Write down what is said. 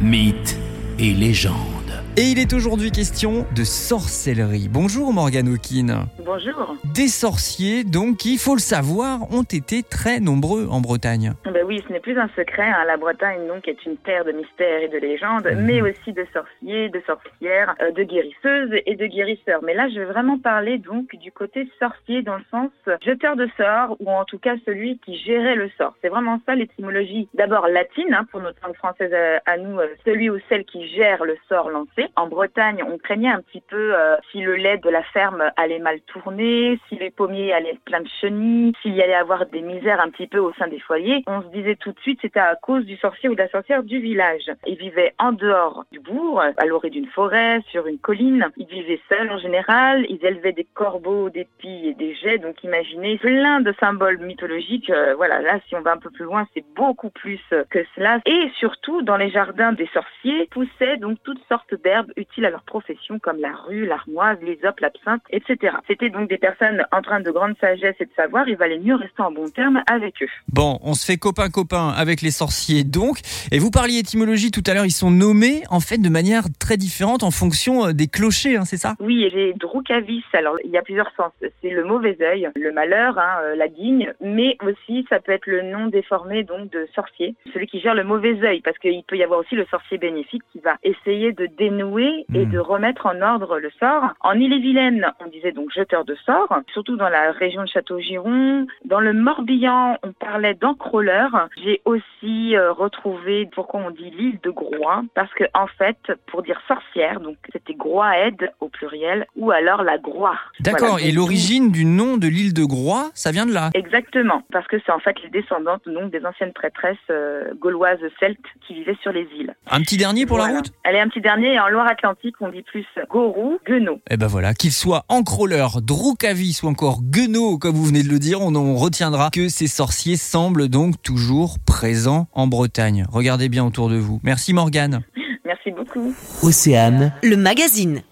mythes et légendes. Et il est aujourd'hui question de sorcellerie. Bonjour Morgane Hawkin. Bonjour. Des sorciers, donc, qui, il faut le savoir, ont été très nombreux en Bretagne. Oui, ce n'est plus un secret. hein. La Bretagne donc est une terre de mystères et de légendes, Mhm. mais aussi de sorciers, de sorcières, euh, de guérisseuses et de guérisseurs. Mais là, je vais vraiment parler donc du côté sorcier dans le sens jeteur de sorts ou en tout cas celui qui gérait le sort. C'est vraiment ça l'étymologie. D'abord latine hein, pour notre langue française euh, à nous, euh, celui ou celle qui gère le sort lancé. En Bretagne, on craignait un petit peu euh, si le lait de la ferme allait mal tourner, si les pommiers allaient être pleins de chenilles, s'il y allait avoir des misères un petit peu au sein des foyers. On se disait tout de suite c'était à cause du sorcier ou de la sorcière du village. Ils vivaient en dehors du bourg, à l'orée d'une forêt, sur une colline. Ils vivaient seuls en général. Ils élevaient des corbeaux, des pies et des jets. Donc imaginez plein de symboles mythologiques. Euh, voilà, là si on va un peu plus loin, c'est beaucoup plus que cela. Et surtout, dans les jardins des sorciers poussaient donc toutes sortes d'herbes utiles à leur profession comme la rue, l'armoise, l'hysope, l'absinthe, etc. C'était donc des personnes empreintes de grande sagesse et de savoir. Il valait mieux rester en bon terme avec eux. Bon, on se fait copain-copain avec les sorciers, donc. Et vous parliez étymologie tout à l'heure, ils sont nommés, en fait, de manière très différente en fonction euh, des clochers, hein, c'est ça? Oui, et les Drukavis, alors il y a plusieurs sens. C'est le mauvais œil, le malheur, hein, euh, la guigne, mais aussi ça peut être le nom déformé donc de sorcier, celui qui gère le mauvais œil, parce qu'il peut y avoir aussi le sorcier bénéfique qui va essayer de dénouer et Hmm. de remettre en ordre le sort. En Île-et-Vilaine, on disait donc jeteur de sort, surtout dans la région de Château-Giron. Dans le Morbihan, on parlait d'encrôleur. J'ai aussi euh, retrouvé pourquoi on dit l'île de Groix, parce que en fait, pour dire sorcière, donc c'était Groixaide au pluriel, ou alors la Groix. D'accord, Voilà, et l'origine du nom de l'île de Groix, ça vient de là Exactement, parce que c'est en fait les descendantes donc, des anciennes prêtresses euh, gauloises celtes qui vivaient sur les îles. Un petit dernier pour la route? Allez, un petit dernier, et en Loire-Atlantique, on dit plus Gorou, Guenot. Eh ben voilà, qu'il soit encrôleur, Droukavis ou encore Guenot, comme vous venez de le dire, on en retiendra que ces sorciers semblent donc toujours présents en Bretagne. Regardez bien autour de vous. Merci Morgane. Merci beaucoup. Océane, Le magazine.